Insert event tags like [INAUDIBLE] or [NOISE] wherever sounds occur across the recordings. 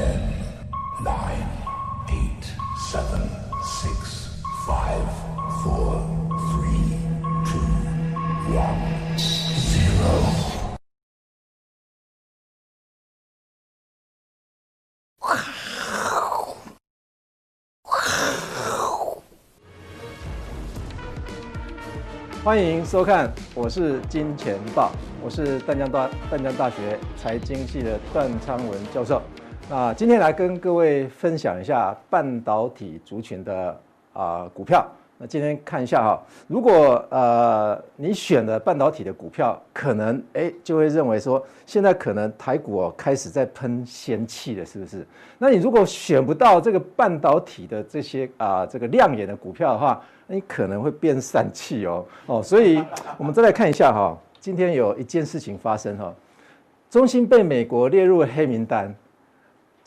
Ten, nine, eight, seven, six, five, four, three, two, one, zero. 欢迎收看，我是金钱报，我是淡江大淡江大学财经系的段昌文教授。那今天来跟各位分享一下半导体族群的啊、股票。那今天看一下哈，如果呃你选了半导体的股票，可能哎就会认为说，现在可能台股哦开始在喷仙气了，是不是？那你如果选不到这个半导体的这些啊、这个亮眼的股票的话，那你可能会变散气哦哦。所以我们再来看一下哈，今天有一件事情发生哈，中芯被美国列入黑名单。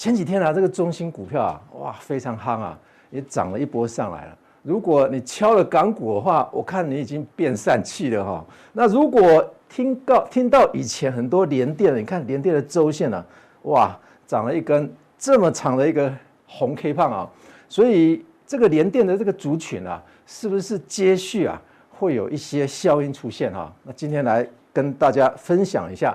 前几天啊，这个中芯股票啊，哇非常夯啊，也涨了一波上来了。如果你敲了港股的话，我看你已经变散气了哈。那如果听到听到以前很多联电，你看联电的周线呢、啊，哇，长了一根这么长的一个红 K 棒啊，所以这个联电的这个族群啊，是不是接续啊会有一些效应出现哈？那今天来跟大家分享一下，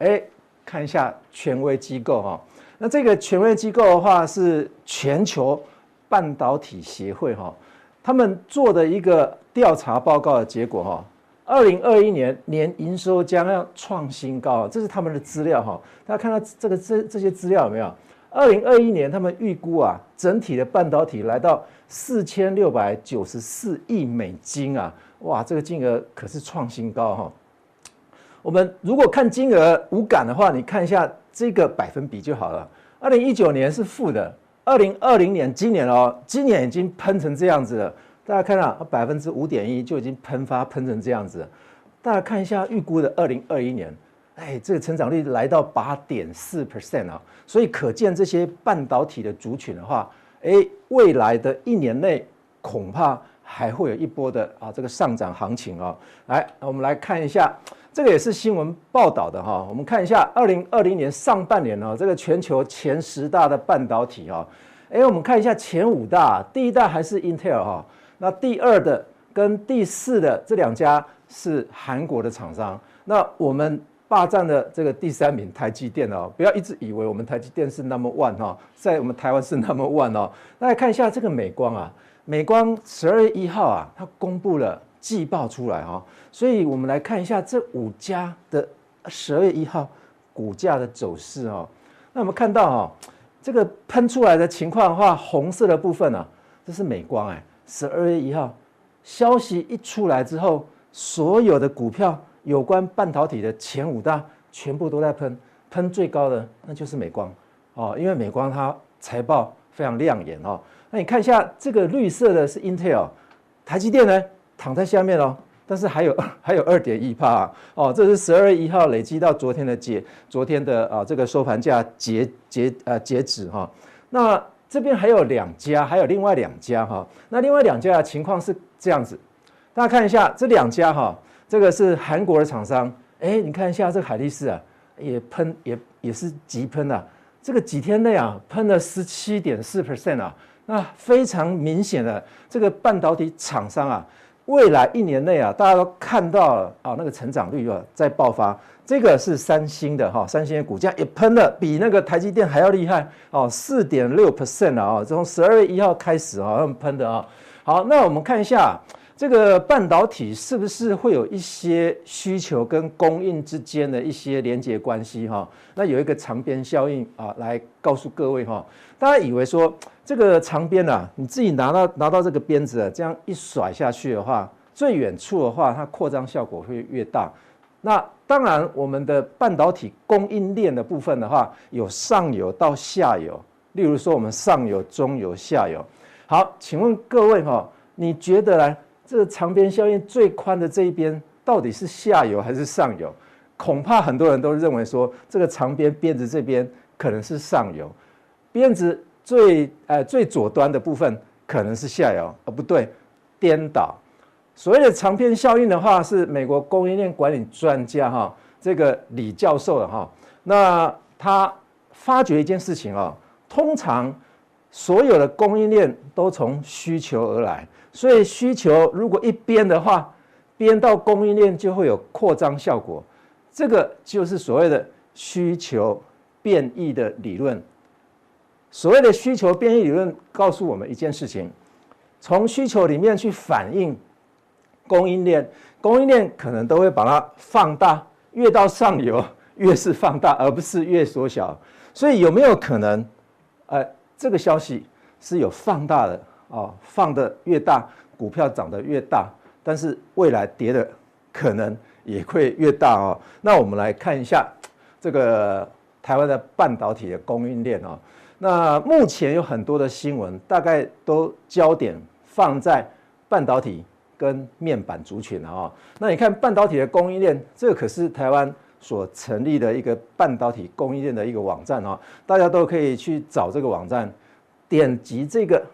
哎，看一下权威机构哈。那这个权威机构的话是全球半导体协会哈。他们做的一个调查报告的结果哈，二零二一年年营收将要创新高，这是他们的资料哈。大家看到这个这这些资料有没有？二零二一年他们预估啊，整体的半导体来到四千六百九十四亿美金啊，哇，这个金额可是创新高哈。我们如果看金额无感的话，你看一下这个百分比就好了。二零一九年是负的。二零二零年，今年哦，今年已经喷成这样子了。大家看到百分之五点一就已经喷发喷成这样子。大家看一下预估的二零二一年，哎，这个成长率来到八点四 percent 啊，所以可见这些半导体的族群的话，哎，未来的一年内恐怕还会有一波的啊这个上涨行情啊。来，我们来看一下。这个也是新闻报道的哈，我们看一下二零二零年上半年哦，这个全球前十大的半导体哈，哎，我们看一下前五大，第一大还是 Intel 哈，那第二的跟第四的这两家是韩国的厂商，那我们霸占的这个第三名台积电哦，不要一直以为我们台积电是 number one 哈，在我们台湾是 number one 哦，大家看一下这个美光啊，美光十二月一号啊，它公布了。季报出来哈，所以我们来看一下这五家的十二月一号股价的走势哦。那我们看到哈，这个喷出来的情况的话，红色的部分呢，这是美光哎，十二月一号消息一出来之后，所有的股票有关半导体的前五大全部都在喷，喷最高的那就是美光哦，因为美光它财报非常亮眼哦。那你看一下这个绿色的是 Intel，台积电呢？躺在下面哦，但是还有 [LAUGHS] 还有二点一帕哦，这是十二月一号累积到昨天的结，昨天的啊这个收盘价截截呃截止哈。那这边还有两家，还有另外两家哈。那另外两家的情况是这样子，大家看一下这两家哈，这个是韩国的厂商，哎，你看一下这个海力士啊，也喷也也是急喷啊，这个几天内啊喷了十七点四 percent 啊，那非常明显的这个半导体厂商啊。未来一年内啊，大家都看到了啊，那个成长率啊在爆发。这个是三星的哈，三星的股价也喷了，比那个台积电还要厉害哦，四点六 percent 啊，从十二月一号开始啊，他们喷的啊。好，那我们看一下这个半导体是不是会有一些需求跟供应之间的一些连接关系哈？那有一个长边效应啊，来告诉各位哈，大家以为说。这个长鞭啊，你自己拿到拿到这个鞭子啊，这样一甩下去的话，最远处的话，它扩张效果会越大。那当然，我们的半导体供应链的部分的话，有上游到下游。例如说，我们上游、中游、下游。好，请问各位哈，你觉得呢？这个长鞭效应最宽的这一边，到底是下游还是上游？恐怕很多人都认为说，这个长鞭鞭子这边可能是上游，鞭子。最呃最左端的部分可能是下游，哦不对，颠倒。所谓的长鞭效应的话，是美国供应链管理专家哈，这个李教授的哈，那他发觉一件事情啊，通常所有的供应链都从需求而来，所以需求如果一边的话，边到供应链就会有扩张效果。这个就是所谓的需求变异的理论。所谓的需求变异理论告诉我们一件事情：从需求里面去反映供应链，供应链可能都会把它放大，越到上游越是放大，而不是越缩小。所以有没有可能，呃，这个消息是有放大的哦，放得越大，股票涨得越大，但是未来跌的可能也会越大哦。那我们来看一下这个台湾的半导体的供应链哦。那目前有很多的新闻，大概都焦点放在半导体跟面板族群了啊。那你看半导体的供应链，这个可是台湾。所成立的一个半导体供应链的一个网站啊，大家都可以去找这个网站，点击这个，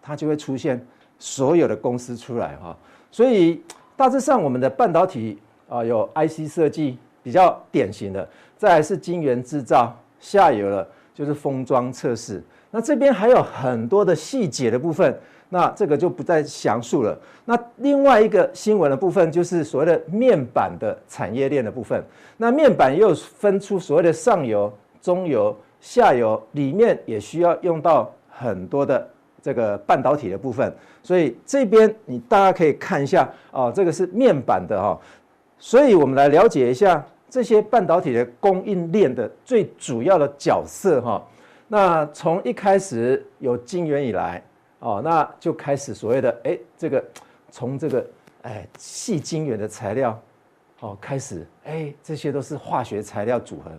它就会出现所有的公司出来哈。所以大致上我们的半导体啊，有 IC 设计比较典型的，再来是晶圆制造，下游了就是封装测试，那这边还有很多的细节的部分。那这个就不再详述了。那另外一个新闻的部分就是所谓的面板的产业链的部分。那面板又分出所谓的上游、中游、下游，里面也需要用到很多的这个半导体的部分。所以这边你大家可以看一下哦，这个是面板的哈。所以我们来了解一下这些半导体的供应链的最主要的角色哈。那从一开始有晶圆以来。哦，那就开始所谓的哎，这个从这个哎细晶圆的材料，哦开始哎，这些都是化学材料组合，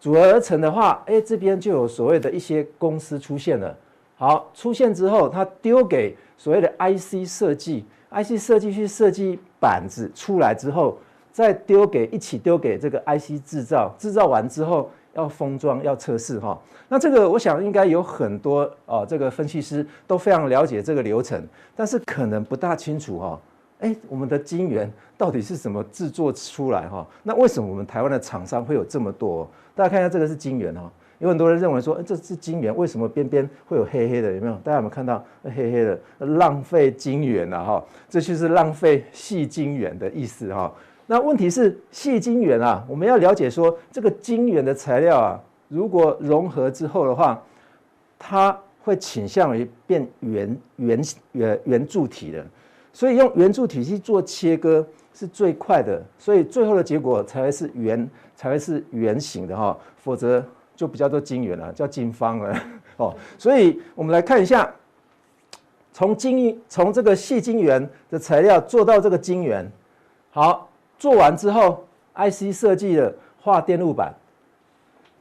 组合而成的话，哎这边就有所谓的一些公司出现了。好，出现之后，它丢给所谓的 IC 设计，IC 设计去设计板子出来之后，再丢给一起丢给这个 IC 制造，制造完之后。要封装，要测试哈，那这个我想应该有很多哦，这个分析师都非常了解这个流程，但是可能不大清楚哈。哎，我们的晶圆到底是怎么制作出来哈？那为什么我们台湾的厂商会有这么多？大家看一下这个是晶圆哈，有很多人认为说，哎，这是晶圆，为什么边边会有黑黑的？有没有？大家有没有看到黑黑的？浪费晶圆了哈，这就是浪费细晶圆的意思哈。那问题是细晶圆啊，我们要了解说这个晶圆的材料啊，如果融合之后的话，它会倾向于变圆圆圆圆柱体的，所以用圆柱体去做切割是最快的，所以最后的结果才会是圆，才会是圆形的哈，否则就不叫做晶圆了，叫晶方了 [LAUGHS] 哦。所以我们来看一下，从晶从这个细晶圆的材料做到这个晶圆，好。做完之后，IC 设计的画电路板，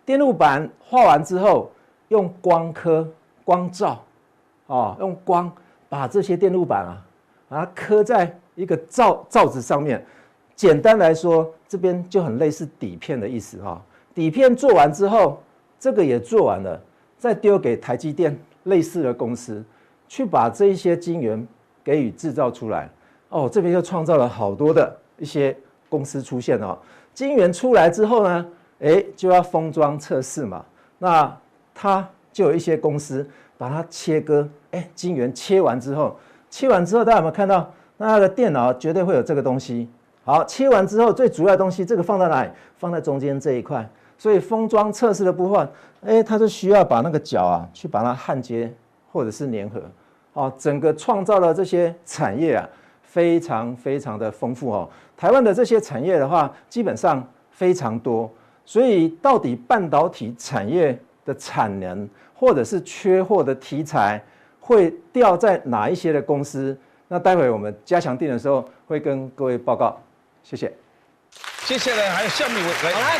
电路板画完之后，用光刻、光照，哦，用光把这些电路板啊，把它刻在一个罩罩子上面。简单来说，这边就很类似底片的意思哈。底片做完之后，这个也做完了，再丢给台积电类似的公司，去把这一些晶圆给予制造出来。哦，这边又创造了好多的一些。公司出现了，晶圆出来之后呢，诶，就要封装测试嘛。那它就有一些公司把它切割，诶，晶圆切完之后，切完之后大家有没有看到？那它的电脑绝对会有这个东西。好，切完之后最主要的东西，这个放在哪里？放在中间这一块。所以封装测试的部分，诶，它就需要把那个角啊，去把它焊接或者是粘合。哦，整个创造了这些产业啊。非常非常的丰富哦，台湾的这些产业的话，基本上非常多，所以到底半导体产业的产能或者是缺货的题材会掉在哪一些的公司？那待会我们加强定的时候会跟各位报告。谢谢。接下来还有下面一位来，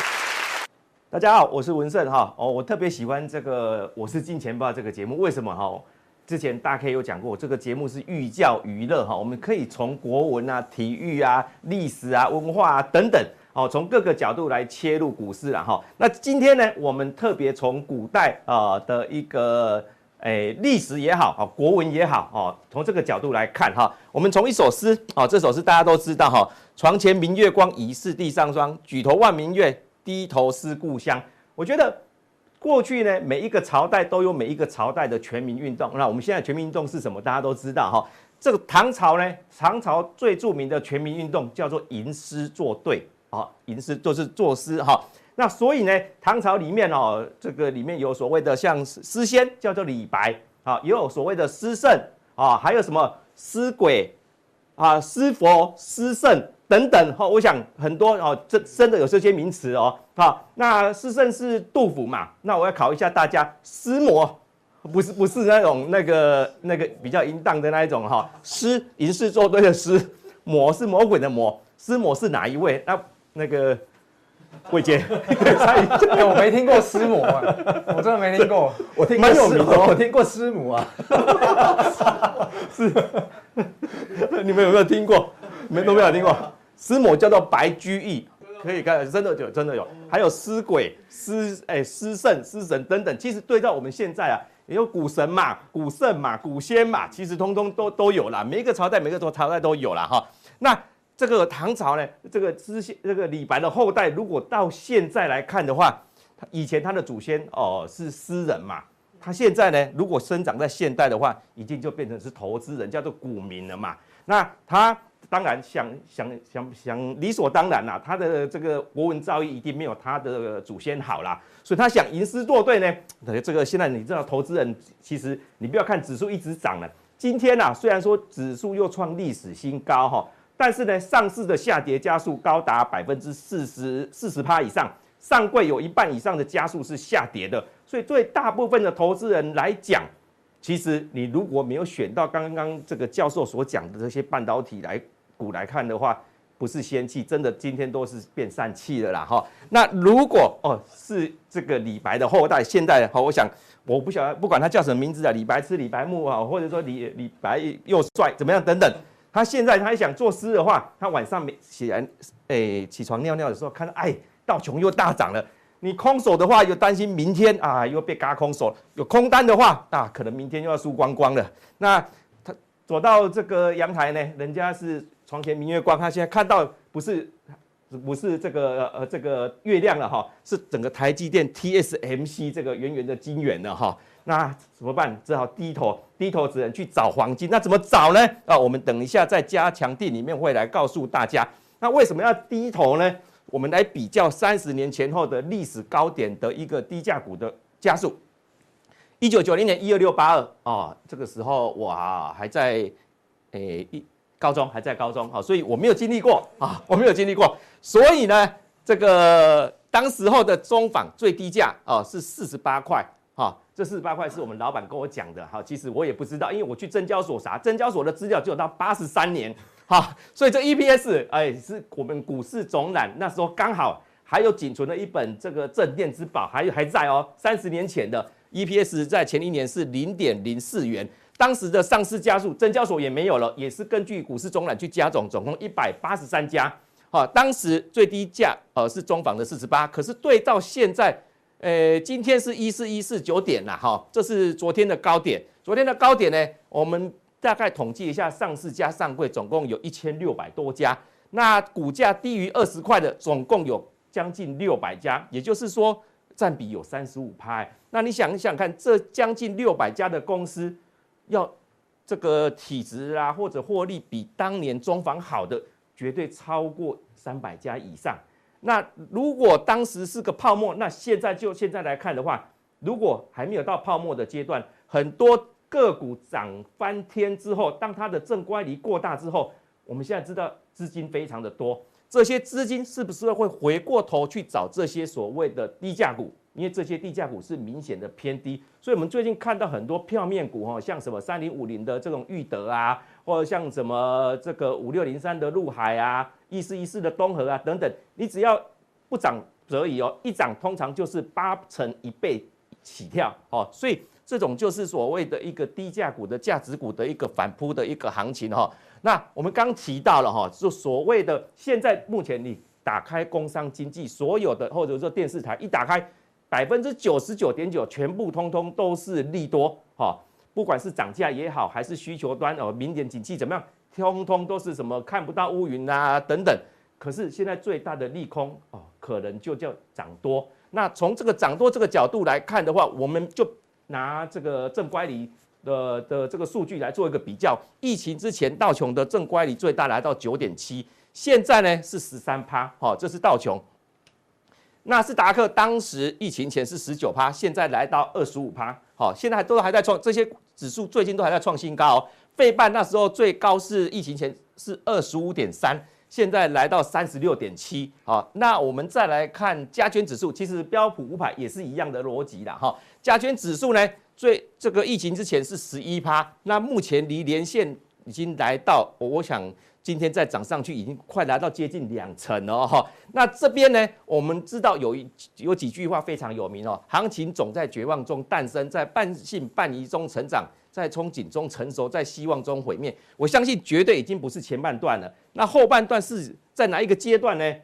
大家好，我是文胜哈哦，我特别喜欢这个《我是金钱豹》这个节目，为什么哈？之前大 K 有讲过，这个节目是寓教于乐哈，我们可以从国文啊、体育啊、历史啊、文化啊等等，哦，从各个角度来切入股市了哈。那今天呢，我们特别从古代啊的一个诶历史也好，啊国文也好，哦，从这个角度来看哈。我们从一首诗，哦，这首诗大家都知道哈，床前明月光，疑是地上霜。举头望明月，低头思故乡。我觉得。过去呢，每一个朝代都有每一个朝代的全民运动。那我们现在全民运动是什么？大家都知道哈。这个唐朝呢，唐朝最著名的全民运动叫做吟诗作对，啊，吟诗就是作诗哈。那所以呢，唐朝里面哦，这个里面有所谓的像诗仙叫做李白啊，也有所谓的诗圣啊，还有什么诗鬼啊、诗佛、诗圣等等哈。我想很多哦，这真的有这些名词哦。好，那诗圣是杜甫嘛？那我要考一下大家，诗魔。不是不是那种那个那个比较淫荡的那一种哈，诗吟诗作对的诗，魔是魔鬼的魔，诗魔是哪一位？那那个伟杰，[LAUGHS] 我没听过师母啊，我真的没听过，我听蛮有名的，我听过师母啊，[LAUGHS] 是，[LAUGHS] 你们有没有听过？没都没有听过，师母叫做白居易，可以看，真的有真的有，还有诗鬼、诗哎诗圣、诗神等等，其实对照我们现在啊。也有古神嘛、古圣嘛、古仙嘛，其实通通都都有了。每一个朝代，每个朝代都有了哈。那这个唐朝呢，这个诗这个李白的后代，如果到现在来看的话，他以前他的祖先哦是诗人嘛，他现在呢，如果生长在现代的话，已经就变成是投资人，叫做股民了嘛。那他。当然想想想想理所当然啦，他的这个国文造诣一定没有他的祖先好啦，所以他想吟诗作对呢。这个现在你知道，投资人其实你不要看指数一直涨了，今天呐、啊、虽然说指数又创历史新高哈，但是呢上市的下跌加速高达百分之四十四十趴以上，上柜有一半以上的加速是下跌的，所以对大部分的投资人来讲，其实你如果没有选到刚刚这个教授所讲的这些半导体来。股来看的话，不是仙气，真的今天都是变散气了啦哈。那如果哦是这个李白的后代，现代好，我想我不晓得，不管他叫什么名字啊，李白吃、李白木啊，或者说李李白又帅怎么样等等，他现在他还想作诗的话，他晚上没起来，哎起床尿尿的时候看到哎道琼又大涨了，你空手的话又担心明天啊又被嘎空手，有空单的话啊可能明天又要输光光了。那他走到这个阳台呢，人家是。床前明月光，他现在看到不是不是这个呃这个月亮了哈，是整个台积电 TSMC 这个圆圆的晶圆了哈。那怎么办？只好低头低头，只能去找黄金。那怎么找呢？啊，我们等一下在加强錠里面会来告诉大家。那为什么要低头呢？我们来比较三十年前后的历史高点的一个低价股的家数。一九九零年一二六八二啊，这个时候我还在诶一。高中还在高中，好，所以我没有经历过啊，我没有经历过，所以呢，这个当时候的中纺最低价啊是四十八块，这四十八块是我们老板跟我讲的，哈，其实我也不知道，因为我去证交所查，证交所的资料只有到八十三年，哈，所以这 EPS 哎是我们股市总览那时候刚好还有仅存的一本这个镇店之宝，还还在哦，三十年前的 EPS 在前一年是零点零四元。当时的上市家数，证交所也没有了，也是根据股市总览去加总，总共一百八十三家。好，当时最低价呃是中房的四十八，可是对照现在，呃，今天是一四一四九点了哈，这是昨天的高点。昨天的高点呢，我们大概统计一下，上市加上柜总共有一千六百多家，那股价低于二十块的总共有将近六百家，也就是说占比有三十五趴。那你想一想看，这将近六百家的公司。要这个体质啊，或者获利比当年中房好的，绝对超过三百家以上。那如果当时是个泡沫，那现在就现在来看的话，如果还没有到泡沫的阶段，很多个股涨翻天之后，当它的正乖离过大之后，我们现在知道资金非常的多，这些资金是不是会回过头去找这些所谓的低价股？因为这些低价股是明显的偏低，所以我们最近看到很多票面股哈，像什么三零五零的这种裕德啊，或者像什么这个五六零三的陆海啊，一四一四的东河啊等等，你只要不涨则已哦，一涨通常就是八成一倍起跳哦，所以这种就是所谓的一个低价股的价值股的一个反扑的一个行情哈。那我们刚提到了哈，就所谓的现在目前你打开工商经济所有的或者说电视台一打开。百分之九十九点九，全部通通都是利多，哈，不管是涨价也好，还是需求端哦，明年景气怎么样，通通都是什么看不到乌云啊等等。可是现在最大的利空哦，可能就叫涨多。那从这个涨多这个角度来看的话，我们就拿这个正乖离的的这个数据来做一个比较。疫情之前道琼的正乖离最大来到九点七，现在呢是十三趴，好，这是道琼。纳斯达克当时疫情前是十九趴，现在来到二十五趴，好，现在都还在创这些指数最近都还在创新高哦。费半那时候最高是疫情前是二十五点三，现在来到三十六点七，好，那我们再来看加权指数，其实标普五百也是一样的逻辑啦，哈，加权指数呢，最这个疫情之前是十一趴，那目前离年线已经来到，我想。今天再涨上去，已经快来到接近两成了哈。那这边呢，我们知道有一有几句话非常有名哦。行情总在绝望中诞生，在半信半疑中成长，在憧憬中成熟，在希望中毁灭。我相信绝对已经不是前半段了。那后半段是在哪一个阶段呢？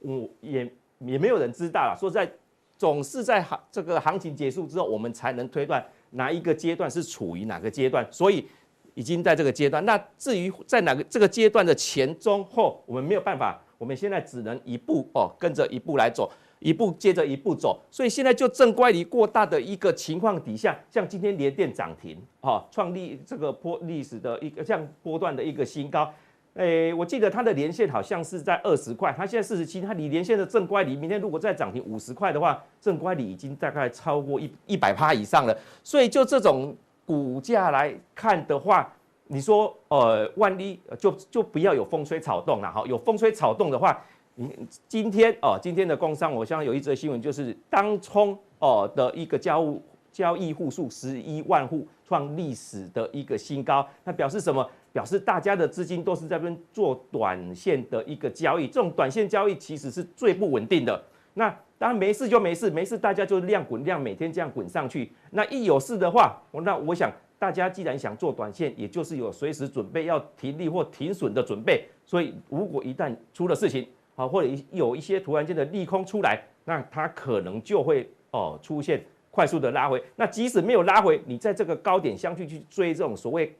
我也也没有人知道了。说在，总是在行这个行情结束之后，我们才能推断哪一个阶段是处于哪个阶段。所以。已经在这个阶段，那至于在哪个这个阶段的前中后，我们没有办法，我们现在只能一步哦，跟着一步来走，一步接着一步走。所以现在就正乖离过大的一个情况底下，像今天连电涨停，哈，创立这个波历史的一个这样波段的一个新高。诶，我记得它的年线好像是在二十块，它现在四十七，它离连线的正乖离，明天如果再涨停五十块的话，正乖离已经大概超过一一百趴以上了。所以就这种。股价来看的话，你说，呃，万一就就不要有风吹草动了哈。有风吹草动的话，你今天哦，今天的工商，我相信有一则新闻，就是当冲哦的一个交交易户数十一万户，创历史的一个新高。那表示什么？表示大家的资金都是在这边做短线的一个交易。这种短线交易其实是最不稳定的。那当然没事就没事，没事大家就量滚量，每天这样滚上去。那一有事的话，那我想大家既然想做短线，也就是有随时准备要停利或停损的准备。所以如果一旦出了事情，啊，或者有一些突然间的利空出来，那它可能就会哦出现快速的拉回。那即使没有拉回，你在这个高点相去去追这种所谓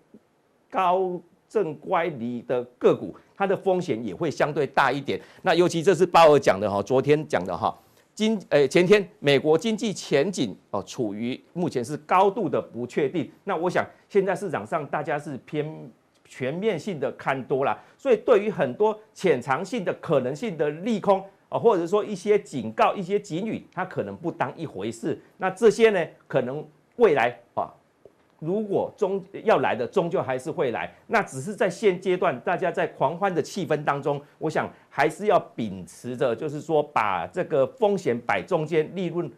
高正乖离的个股。它的风险也会相对大一点。那尤其这是鲍尔讲的哈，昨天讲的哈，今诶前天美国经济前景哦处于目前是高度的不确定。那我想现在市场上大家是偏全面性的看多了，所以对于很多潜藏性的可能性的利空啊，或者说一些警告、一些警语，它可能不当一回事。那这些呢，可能未来啊。如果终要来的，终究还是会来。那只是在现阶段，大家在狂欢的气氛当中，我想还是要秉持着，就是说把这个风险摆中间，利润，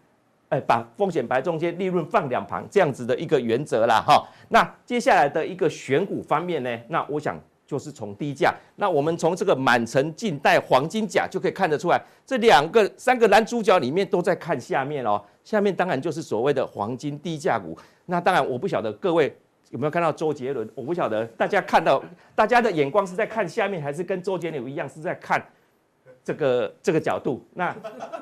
哎，把风险摆中间，利润放两旁，这样子的一个原则啦。哈。那接下来的一个选股方面呢，那我想就是从低价。那我们从这个满城尽带黄金甲就可以看得出来，这两个三个男主角里面都在看下面哦。下面当然就是所谓的黄金低价股。那当然，我不晓得各位有没有看到周杰伦，我不晓得大家看到大家的眼光是在看下面，还是跟周杰伦一样是在看这个 [LAUGHS] 这个角度？那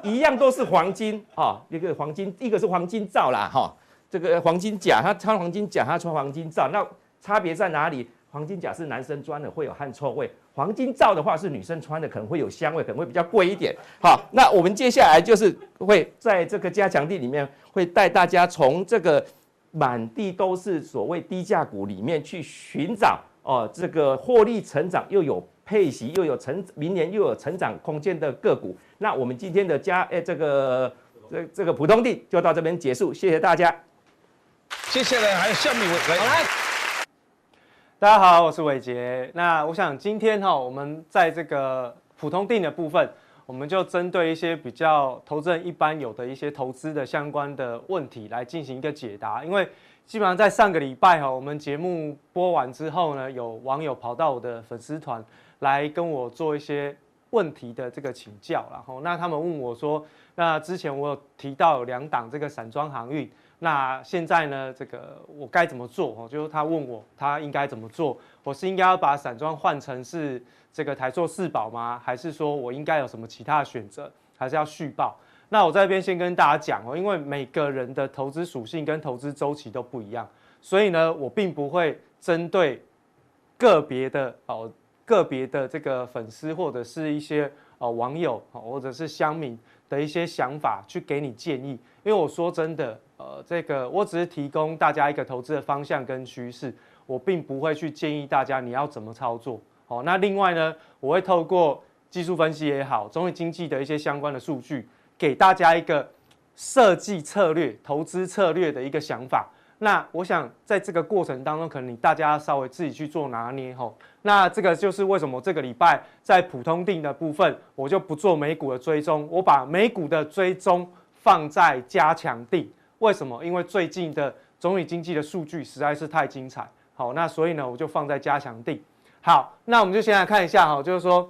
一样都是黄金哦，一个黄金，一个是黄金罩啦哈，这个黄金甲，他穿黄金甲，他穿黄金罩，那差别在哪里？黄金甲是男生穿的，会有汗臭味；黄金罩的话是女生穿的，可能会有香味，可能会比较贵一点。好，那我们接下来就是会在这个加强地里面，会带大家从这个。满地都是所谓低价股里面去寻找哦，这个获利成长又有配息又有成明年又有成长空间的个股。那我们今天的加诶这个这这个普通地就到这边结束，谢谢大家。接下来还有下面伟来，来，大家好，我是伟杰。那我想今天哈，我们在这个普通定的部分。我们就针对一些比较投资人一般有的一些投资的相关的问题来进行一个解答。因为基本上在上个礼拜哈，我们节目播完之后呢，有网友跑到我的粉丝团来跟我做一些问题的这个请教，然后那他们问我说，那之前我有提到两档这个散装航运，那现在呢，这个我该怎么做？哦，就是他问我他应该怎么做，我是应该要把散装换成是。这个台塑四宝吗？还是说我应该有什么其他的选择？还是要续报？那我这边先跟大家讲哦，因为每个人的投资属性跟投资周期都不一样，所以呢，我并不会针对个别的哦个别的这个粉丝或者是一些哦网友或者是乡民的一些想法去给你建议。因为我说真的，呃，这个我只是提供大家一个投资的方向跟趋势，我并不会去建议大家你要怎么操作。好，那另外呢，我会透过技术分析也好，总体经济的一些相关的数据，给大家一个设计策略、投资策略的一个想法。那我想在这个过程当中，可能你大家稍微自己去做拿捏吼。那这个就是为什么这个礼拜在普通定的部分，我就不做美股的追踪，我把美股的追踪放在加强定。为什么？因为最近的总体经济的数据实在是太精彩。好，那所以呢，我就放在加强定。好，那我们就先来看一下哈，就是说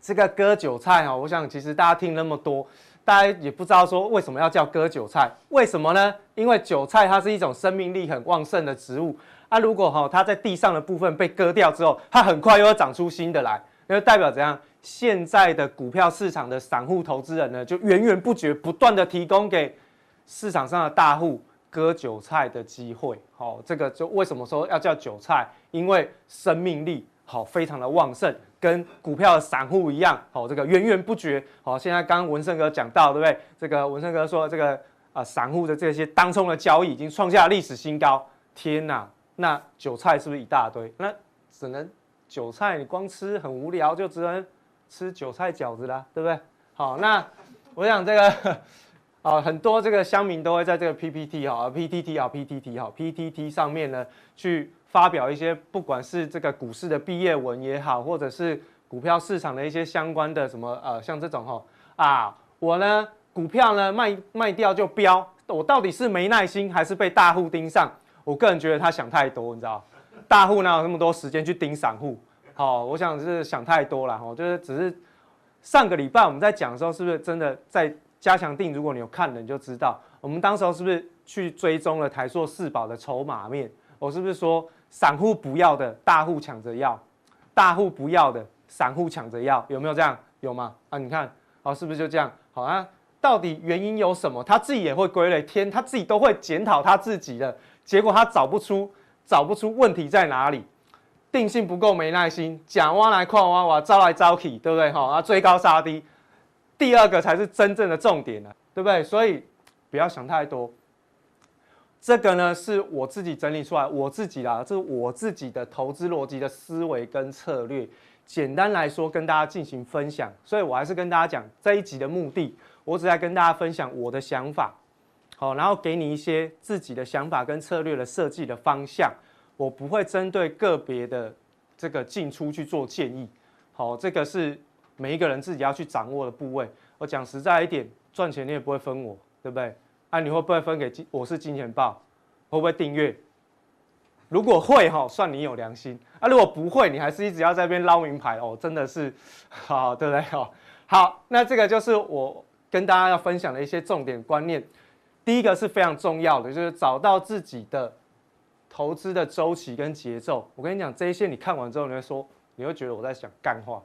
这个割韭菜哈，我想其实大家听那么多。大家也不知道说为什么要叫割韭菜？为什么呢？因为韭菜它是一种生命力很旺盛的植物啊。如果哈它在地上的部分被割掉之后，它很快又要长出新的来，那就代表怎样？现在的股票市场的散户投资人呢，就源源不绝不断的提供给市场上的大户割韭菜的机会。好，这个就为什么说要叫韭菜？因为生命力好非常的旺盛。跟股票的散户一样，好，这个源源不绝。好，现在刚刚文胜哥讲到，对不对？这个文胜哥说，这个啊，散户的这些当冲的交易已经创下历史新高。天哪，那韭菜是不是一大堆？那只能韭菜，你光吃很无聊，就只能吃韭菜饺子啦，对不对？好，那我想这个啊，很多这个乡民都会在这个 PPT 哈，PTT 啊，PTT 哈，PTT 上面呢去。发表一些不管是这个股市的毕业文也好，或者是股票市场的一些相关的什么呃，像这种哈啊，我呢股票呢卖卖掉就飙，我到底是没耐心还是被大户盯上？我个人觉得他想太多，你知道，大户哪有那么多时间去盯散户？好，我想是想太多了哈，就是只是上个礼拜我们在讲的时候，是不是真的在加强定？如果你有看的，你就知道我们当时候是不是去追踪了台塑四宝的筹码面？我是不是说？散户不要的，大户抢着要；大户不要的，散户抢着要，有没有这样？有吗？啊，你看，好，是不是就这样？好啊，到底原因有什么？他自己也会归类，天，他自己都会检讨他自己的，结果他找不出，找不出问题在哪里，定性不够，没耐心，讲挖来矿挖挖，招来招去，对不对？好啊，追高杀低，第二个才是真正的重点呢，对不对？所以不要想太多。这个呢是我自己整理出来，我自己啦，这是我自己的投资逻辑的思维跟策略。简单来说，跟大家进行分享。所以我还是跟大家讲这一集的目的，我只在跟大家分享我的想法，好，然后给你一些自己的想法跟策略的设计的方向。我不会针对个别的这个进出去做建议，好，这个是每一个人自己要去掌握的部位。我讲实在一点，赚钱你也不会分我，对不对？啊，你会不会分给金？我是金钱豹，会不会订阅？如果会哈，算你有良心啊。如果不会，你还是一直要在那边捞名牌哦，真的是好，[LAUGHS] 对不对？好，好，那这个就是我跟大家要分享的一些重点观念。第一个是非常重要的，就是找到自己的投资的周期跟节奏。我跟你讲，这一些你看完之后，你会说，你会觉得我在讲干话，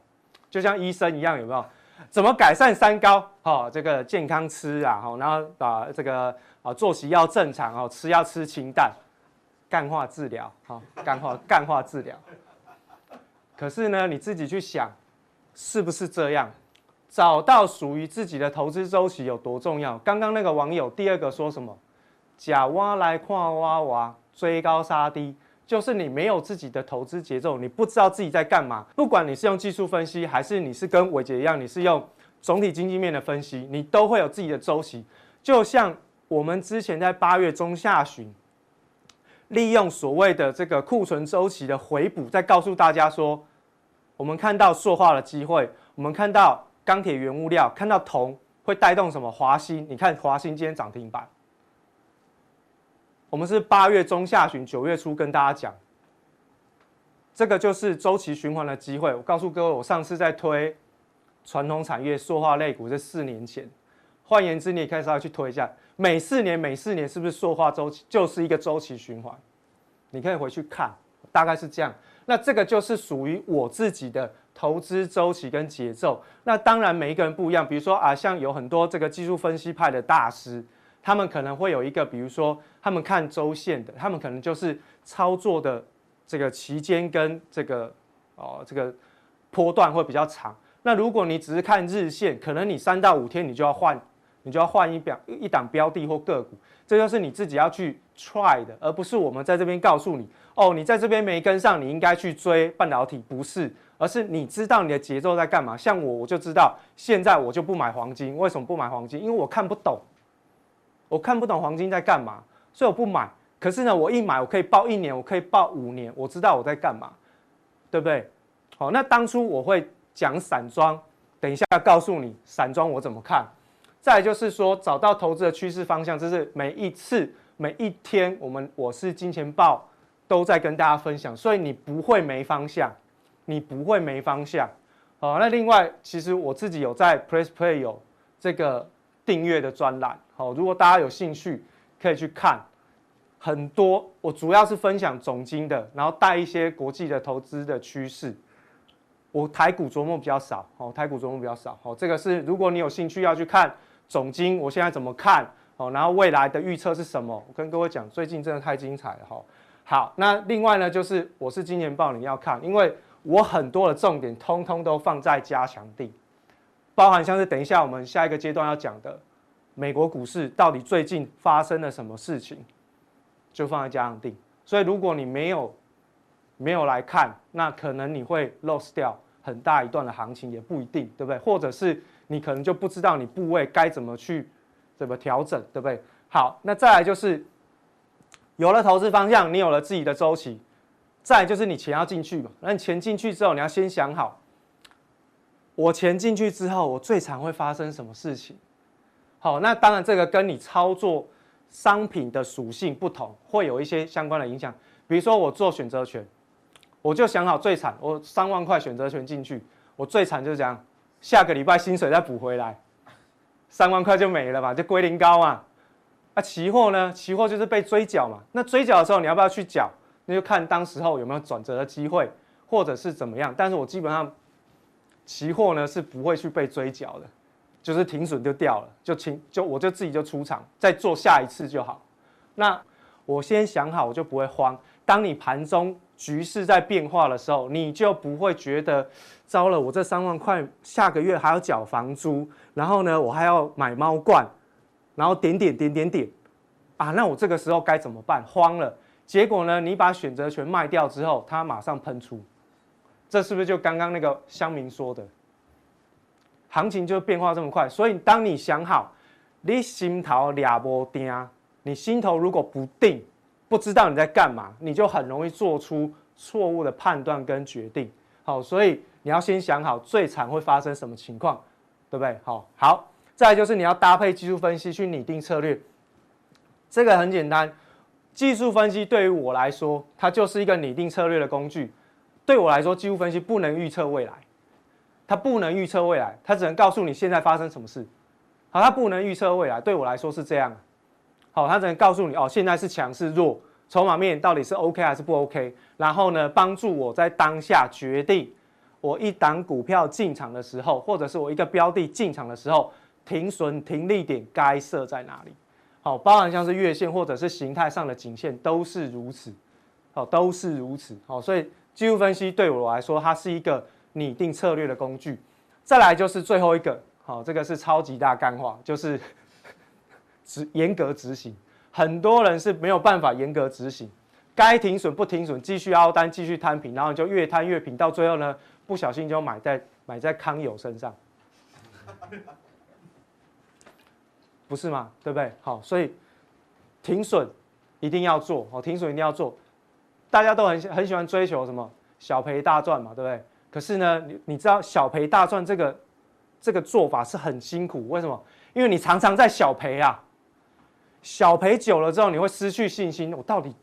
就像医生一样，有没有？怎么改善三高？好，这个健康吃啊，好，然后把这个啊作息要正常哦，吃要吃清淡，干化治疗，好，干化干化治疗。可是呢，你自己去想，是不是这样？找到属于自己的投资周期有多重要？刚刚那个网友第二个说什么？假挖来看挖挖，追高杀低。就是你没有自己的投资节奏，你不知道自己在干嘛。不管你是用技术分析，还是你是跟伟杰一样，你是用总体经济面的分析，你都会有自己的周期。就像我们之前在八月中下旬，利用所谓的这个库存周期的回补，在告诉大家说，我们看到塑化的机会，我们看到钢铁原物料，看到铜会带动什么华兴？你看华兴今天涨停板。我们是八月中下旬、九月初跟大家讲，这个就是周期循环的机会。我告诉各位，我上次在推传统产业塑化类股是四年前，换言之，你也可以稍微去推一下，每四年、每四年是不是塑化周期就是一个周期循环？你可以回去看，大概是这样。那这个就是属于我自己的投资周期跟节奏。那当然每一个人不一样，比如说啊，像有很多这个技术分析派的大师。他们可能会有一个，比如说他们看周线的，他们可能就是操作的这个期间跟这个哦这个波段会比较长。那如果你只是看日线，可能你三到五天你就要换，你就要换一表一档标的或个股，这就是你自己要去 try 的，而不是我们在这边告诉你，哦，你在这边没跟上，你应该去追半导体，不是，而是你知道你的节奏在干嘛。像我，我就知道，现在我就不买黄金，为什么不买黄金？因为我看不懂，我看不懂黄金在干嘛，所以我不买。可是呢，我一买，我可以报一年，我可以报五年，我知道我在干嘛，对不对？好，那当初我会讲散装，等一下告诉你散装我怎么看。再就是说，找到投资的趋势方向，这是每一次每一天我们我是金钱豹都在跟大家分享，所以你不会没方向，你不会没方向。好，那另外其实我自己有在 Press Play 有这个订阅的专栏，好，如果大家有兴趣可以去看。很多，我主要是分享总经的，然后带一些国际的投资的趋势。我台股琢磨比较少，哦，台股琢磨比较少，哦，这个是如果你有兴趣要去看总经，我现在怎么看，哦，然后未来的预测是什么？我跟各位讲，最近真的太精彩了，哈。好，那另外呢，就是我是今年报，你要看，因为我很多的重点通通都放在加强錠，包含像是等一下我们下一个阶段要讲的美国股市到底最近发生了什么事情。就放在加上定，所以如果你没有没有来看，那可能你会 lose 掉很大一段的行情，也不一定，对不对？或者是你可能就不知道你部位该怎么去怎么调整，对不对？好，那再来就是有了投资方向，你有了自己的周期，再就是你钱要进去嘛。那你钱进去之后，你要先想好，我钱进去之后，我最常会发生什么事情？好，那当然这个跟你操作。商品的属性不同，会有一些相关的影响。比如说，我做选择权，我就想好最惨，我三万块选择权进去，我最惨就是这样，下个礼拜薪水再补回来，三万块就没了嘛，就归零高嘛。啊，期货呢？期货就是被追缴嘛。那追缴的时候，你要不要去缴？那就看当时候有没有转折的机会，或者是怎么样。但是我基本上，期货呢是不会去被追缴的。就是停损就掉了，就停就我就自己就出场，再做下一次就好。那我先想好，我就不会慌。当你盘中局势在变化的时候，你就不会觉得糟了，我这三万块下个月还要缴房租，然后呢，我还要买猫罐，然后点点点点点啊，那我这个时候该怎么办？慌了。结果呢，你把选择权卖掉之后，它马上喷出，这是不是就刚刚那个乡民说的？行情就变化这么快，所以当你想好，你心头俩不定，你心头如果不定，不知道你在干嘛，你就很容易做出错误的判断跟决定。好，所以你要先想好最惨会发生什么情况，对不对？好，好，再来就是你要搭配技术分析去拟定策略，这个很简单。技术分析对于我来说，它就是一个拟定策略的工具。对我来说，技术分析不能预测未来。它不能预测未来，它只能告诉你现在发生什么事。好，它不能预测未来，对我来说是这样。好，它只能告诉你哦，现在是强是弱，筹码面到底是 OK 还是不 OK。然后呢，帮助我在当下决定，我一档股票进场的时候，或者是我一个标的进场的时候，停损停利点该设在哪里？好，包含像是月线或者是形态上的颈线都是如此。好，都是如此。好，所以技术分析对我来说，它是一个。拟定策略的工具，再来就是最后一个，好，这个是超级大干话，就是 [LAUGHS] 执严格执行。很多人是没有办法严格执行，该停损不停损，继续凹单，继续摊平，然后就越摊越平，到最后呢，不小心就买在买在康友身上，不是吗？对不对？好，所以停损一定要做，好，停损一定要做。大家都很很喜欢追求什么小赔大赚嘛，对不对？可是呢，你你知道小赔大赚这个这个做法是很辛苦，为什么？因为你常常在小赔啊，小赔久了之后，你会失去信心。我到底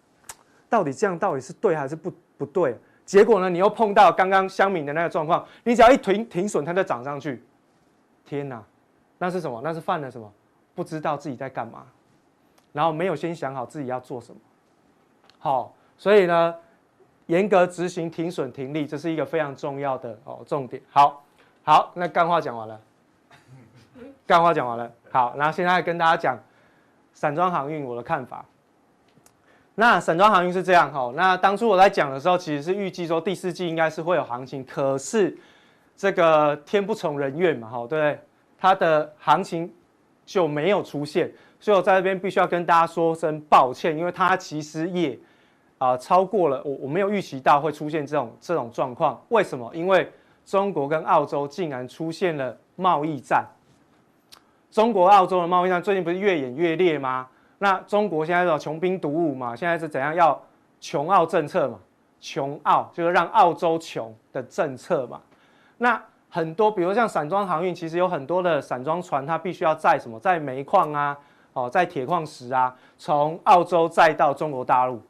到底这样到底是对还是不不对？结果呢，你又碰到刚刚乡民的那个状况，你只要一停停损，它就涨上去。天哪，那是什么？那是犯了什么？不知道自己在干嘛，然后没有先想好自己要做什么。好，所以呢。严格执行停损停利，这是一个非常重要的哦重点。好，好，那干话讲完了，干话讲完了。好，然后现在跟大家讲散装航运我的看法。那散装航运是这样哈，那当初我在讲的时候，其实是预计说第四季应该是会有行情，可是这个天不从人愿嘛，哈，对不对？它的行情就没有出现，所以我在这边必须要跟大家说声抱歉，因为它其实也啊、超过了我，我没有预期到会出现这种这种状况。为什么？因为中国跟澳洲竟然出现了贸易战。中国澳洲的贸易战最近不是越演越烈吗？那中国现在叫穷兵黩武嘛，现在是怎样要穷澳政策嘛？穷澳就是让澳洲穷的政策嘛。那很多，比如像散装航运，其实有很多的散装船，它必须要载什么？载煤矿啊，哦，载铁矿石啊，从澳洲载到中国大陆。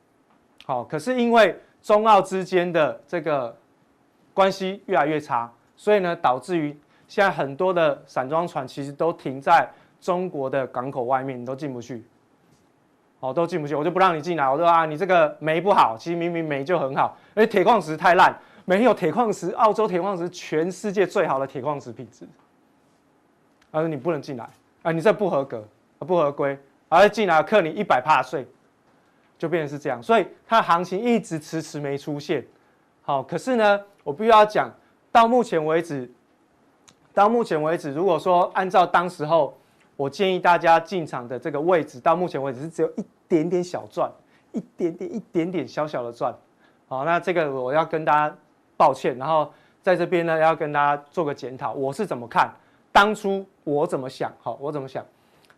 好，可是因为中澳之间的这个关系越来越差，所以呢，导致于现在很多的散装船其实都停在中国的港口外面，你都进不去。哦，都进不去，我就不让你进来。我说啊，你这个煤不好，其实明明煤就很好，而且铁矿石太烂，没有铁矿石，澳洲铁矿石全世界最好的铁矿石品质。他说你不能进来，啊，你这不合格，不合规，而进来扣你一百趴税，就变成是这样。所以它的行情一直迟迟没出现。好，可是呢，我必须要讲，到目前为止，到目前为止，如果说按照当时候。我建议大家进场的这个位置，到目前为止是只有一点点小赚，一点点、一点点小小的赚。好，那这个我要跟大家抱歉，然后在这边呢要跟大家做个检讨，我是怎么看，当初我怎么想，好，我怎么想。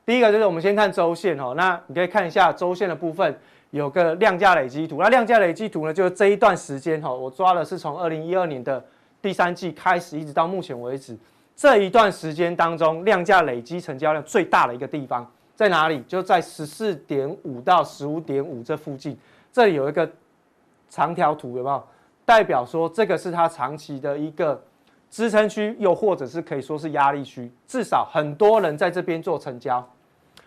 第一个就是我们先看周线哦，那你可以看一下周线的部分，有个量价累积图。那量价累积图呢，就是这一段时间哈，我抓的是从二零一二年的第三季开始，一直到目前为止。这一段时间当中，量价累积成交量最大的一个地方在哪里？就在十四点五到十五点五这附近。这里有一个长条图，有没有？代表说这个是它长期的一个支撑区，又或者是可以说是压力区。至少很多人在这边做成交，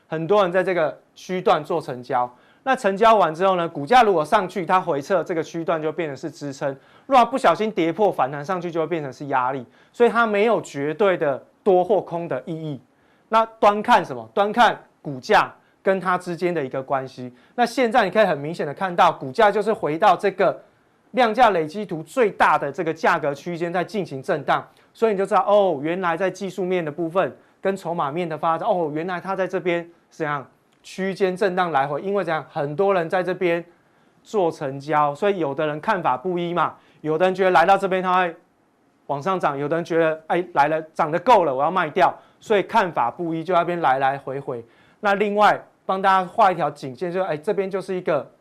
很多人在这个区段做成交。那成交完之后呢，股价如果上去，它回撤这个区段就变成是支撑；如果不小心跌破反弹上去，就会变成是压力。所以它没有绝对的多或空的意义。那端看什么？端看股价跟它之间的一个关系。那现在你可以很明显的看到，股价就是回到这个量价累积图最大的这个价格区间在进行震荡。所以你就知道，哦，原来在技术面的部分跟筹码面的发展，哦，原来它在这边是这样。区间震荡来回，因为这样很多人在这边做成交，所以有的人看法不一嘛。有的人觉得来到这边它会往上涨，有的人觉得哎来了涨得够了，我要卖掉，所以看法不一，就那边来来回回。那另外帮大家画一条颈线，就哎这边就是一个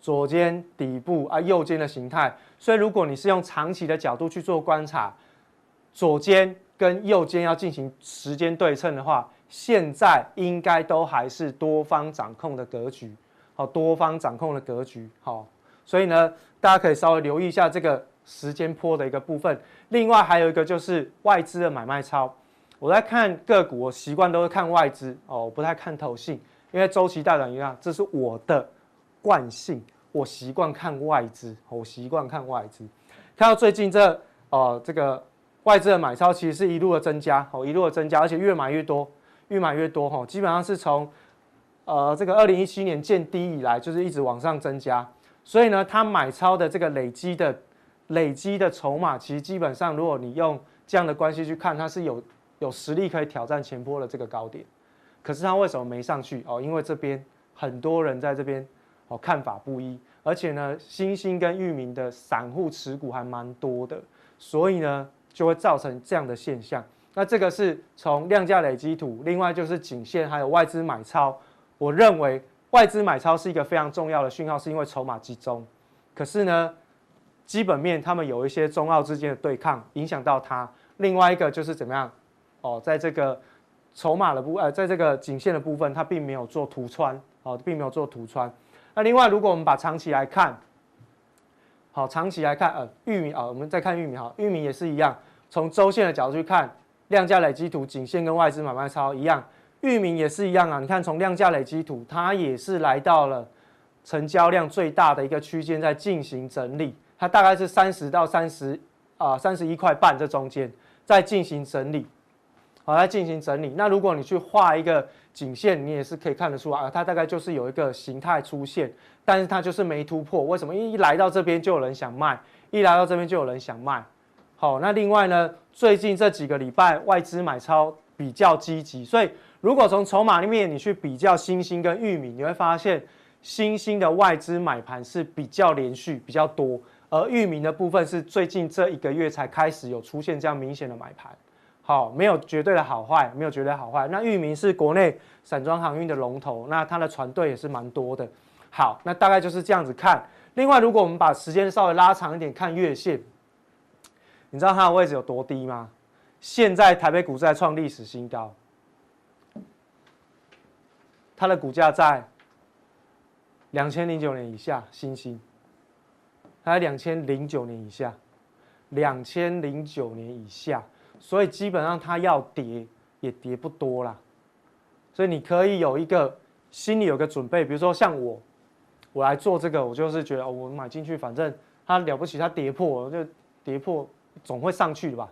左肩底部啊右肩的形态。所以如果你是用长期的角度去做观察，左肩跟右肩要进行时间对称的话。现在应该都还是多方掌控的格局，好，多方掌控的格局，好，所以呢，大家可以稍微留意一下这个时间波的一个部分。另外还有一个就是外资的买卖超，我在看个股，我习惯都是看外资哦，我不太看投信，因为周期大涨一样，这是我的惯性，我习惯看外资，我习惯看外资。看到最近这哦、呃，这个外资的买超其实是一路的增加，哦，一路的增加，而且越买越多。越买越多哈，基本上是从，呃，这个二零一七年见低以来，就是一直往上增加。所以呢，它买超的这个累积的累积的筹码，其实基本上，如果你用这样的关系去看，它是有有实力可以挑战前波的这个高点。可是它为什么没上去哦？因为这边很多人在这边哦看法不一，而且呢，新兴跟域名的散户持股还蛮多的，所以呢，就会造成这样的现象。那这个是从量价累积图，另外就是颈线，还有外资买超。我认为外资买超是一个非常重要的讯号，是因为筹码集中。可是呢，基本面他们有一些中澳之间的对抗，影响到它。另外一个就是怎么样？哦，在这个筹码的部呃，在这个颈线的部分，它并没有做突穿，哦，并没有做突穿。那另外，如果我们把长期来看，好，长期来看，呃，玉米啊、我们再看玉米哈，玉米也是一样，从周线的角度去看。量价累积图颈线跟外资买卖超一样，域名也是一样啊。你看从量价累积图，它也是来到了成交量最大的一个区间，在进行整理。它大概是三十到三十啊，三十一块半这中间在进行整理，好，在进行整理。那如果你去画一个颈线，你也是可以看得出来啊，它大概就是有一个形态出现，但是它就是没突破。为什么？因为一来到这边就有人想卖，一来到这边就有人想卖。好，那另外呢，最近这几个礼拜外资买超比较积极，所以如果从筹码里面你去比较新兴跟域名，你会发现新兴的外资买盘是比较连续比较多，而域名的部分是最近这一个月才开始有出现这样明显的买盘。好，没有绝对的好坏，没有绝对好坏。那域名是国内散装航运的龙头，那它的船队也是蛮多的。好，那大概就是这样子看。另外，如果我们把时间稍微拉长一点，看月线，你知道它的位置有多低吗？现在台北股市在创历史新高，它的股价在两千零九年以下，新兴，它在两千零九年以下，两千零九年以下，所以基本上它要跌也跌不多啦。所以你可以有一个心里有个准备，比如说像我。我来做这个，我就是觉得哦，我买进去，反正它了不起，它跌破我就跌破，总会上去的吧？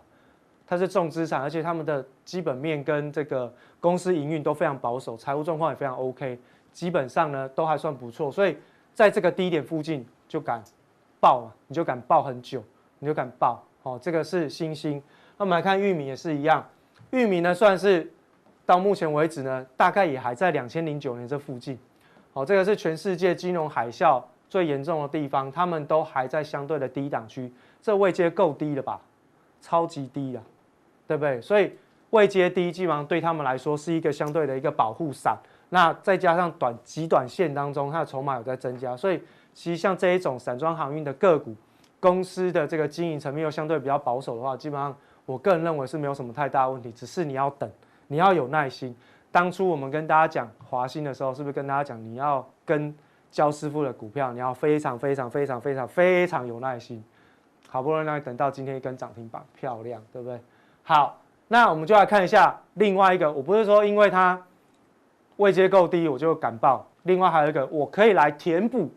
它是重资产，而且他们的基本面跟这个公司营运都非常保守，财务状况也非常 OK，基本上呢都还算不错，所以在这个低点附近就敢爆嘛，你就敢爆很久，你就敢爆。哦，这个是新兴。那我们来看玉米也是一样，玉米呢算是到目前为止呢，大概也还在两千零九年这附近。哦，这个是全世界金融海啸最严重的地方，他们都还在相对的低档区，这位阶够低了吧？超级低了，对不对？所以位阶低，基本上对他们来说是一个相对的一个保护伞。那再加上短极短线当中，它的筹码有在增加，所以其实像这一种散装航运的个股，公司的这个经营层面又相对比较保守的话，基本上我个人认为是没有什么太大问题，只是你要等，你要有耐心。当初我们跟大家讲华兴的时候，是不是跟大家讲你要跟焦师傅的股票，你要非常非常非常非常非常有耐心，好不容易等到今天一根涨停板，漂亮，对不对？好，那我们就来看一下另外一个，我不是说因为它位阶够低我就敢报，另外还有一个我可以来填补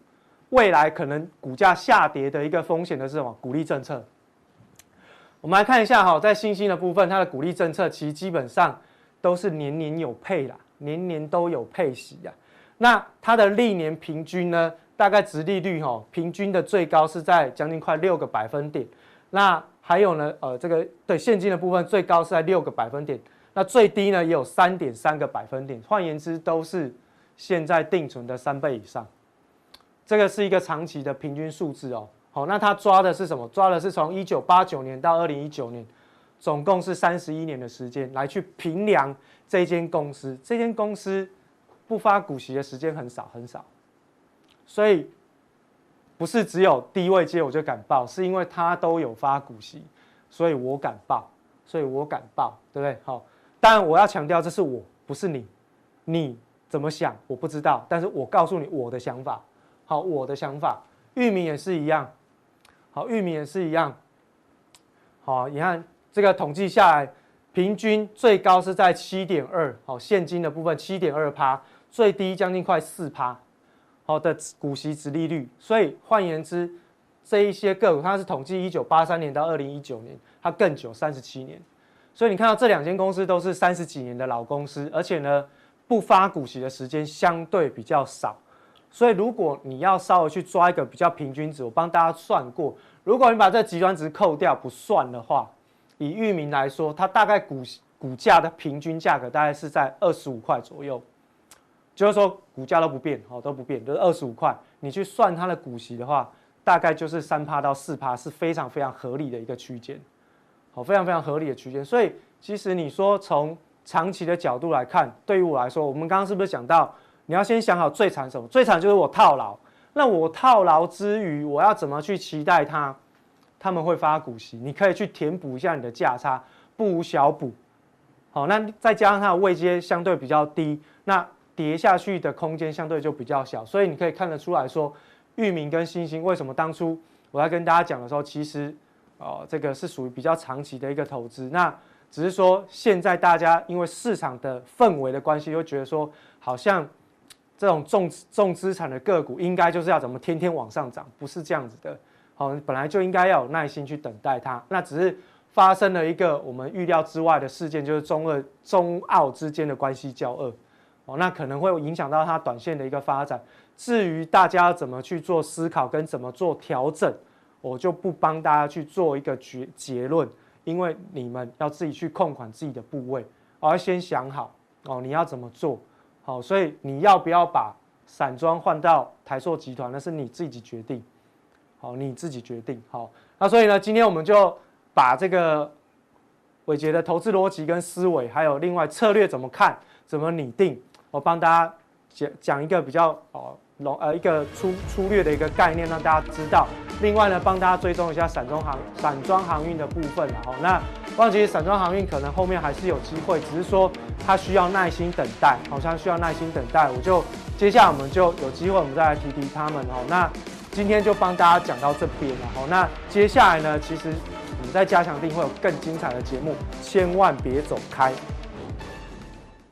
未来可能股价下跌的一个风险的是什么？股利政策。我们来看一下哈，在新兴的部分，它的股利政策其实基本上。都是年年有配啦，年年都有配息呀。那它的历年平均呢，大概殖利率哈，平均的最高是在将近快六个百分点。那还有呢，呃，这个对现金的部分最高是在六个百分点，那最低呢也有三点三个百分点。换言之，都是现在定存的三倍以上。这个是一个长期的平均数字哦。好，那它抓的是什么？抓的是从一九八九年到二零一九年。总共是三十一年的时间来去评量这间公司，这间公司不发股息的时间很少很少，所以不是只有低位阶我就敢报，是因为它都有发股息，所以我敢报，所以我敢报，对不对？好，当然我要强调这是我，不是你，你怎么想我不知道，但是我告诉你我的想法，好，我的想法，裕民也是一样，好，裕民也是一样，好，你看。这个统计下来，平均最高是在七点二，好，现金的部分七点二趴，最低将近快四趴，好的股息殖利率。所以换言之，这一些个股它是统计一九八三年到二零一九年，它更久三十七年。所以你看到这两间公司都是三十几年的老公司，而且呢，不发股息的时间相对比较少。所以如果你要稍微去抓一个比较平均值，我帮大家算过，如果你把这极端值扣掉不算的话。以域名来说，它大概股股价的平均价格大概是在二十五块左右，就是说股价都不变，好都不变，就是二十五块。你去算它的股息的话，大概就是三趴到四趴，是非常非常合理的一个区间，好，非常非常合理的区间。所以其实你说从长期的角度来看，对于我来说，我们刚刚是不是讲到你要先想好最惨什么？最惨就是我套牢。那我套牢之余，我要怎么去期待它？他们会发股息，你可以去填补一下你的价差，不无小补。好，那再加上它的位阶相对比较低，那跌下去的空间相对就比较小，所以你可以看得出来说，域名跟新兴为什么当初我在跟大家讲的时候，其实哦，这个是属于比较长期的一个投资。那只是说现在大家因为市场的氛围的关系，又觉得说好像这种重重资产的个股应该就是要怎么天天往上涨，不是这样子的。好，本来就应该要有耐心去等待它。那只是发生了一个我们预料之外的事件，就是中二、中澳之间的关系交恶。哦，那可能会影响到它短线的一个发展。至于大家怎么去做思考跟怎么做调整，我就不帮大家去做一个结结论，因为你们要自己去控管自己的部位，我要先想好哦，你要怎么做好，所以你要不要把散装换到台塑集团，那是你自己决定，好，你自己决定好。那所以呢，今天我们就把这个伟杰的投资逻辑跟思维，还有另外策略怎么看，怎么拟定，我帮大家讲讲一个比较哦。呃，一个粗粗略的一个概念，让大家知道。另外呢，帮大家追踪一下散装航散装航运的部分了哈。那忘记散装航运可能后面还是有机会，只是说它需要耐心等待，好像需要耐心等待。我就接下来我们就有机会，我们再来提提他们哦。那今天就帮大家讲到这边了哈。那接下来呢，其实我们在加强定会有更精彩的节目，千万别走开。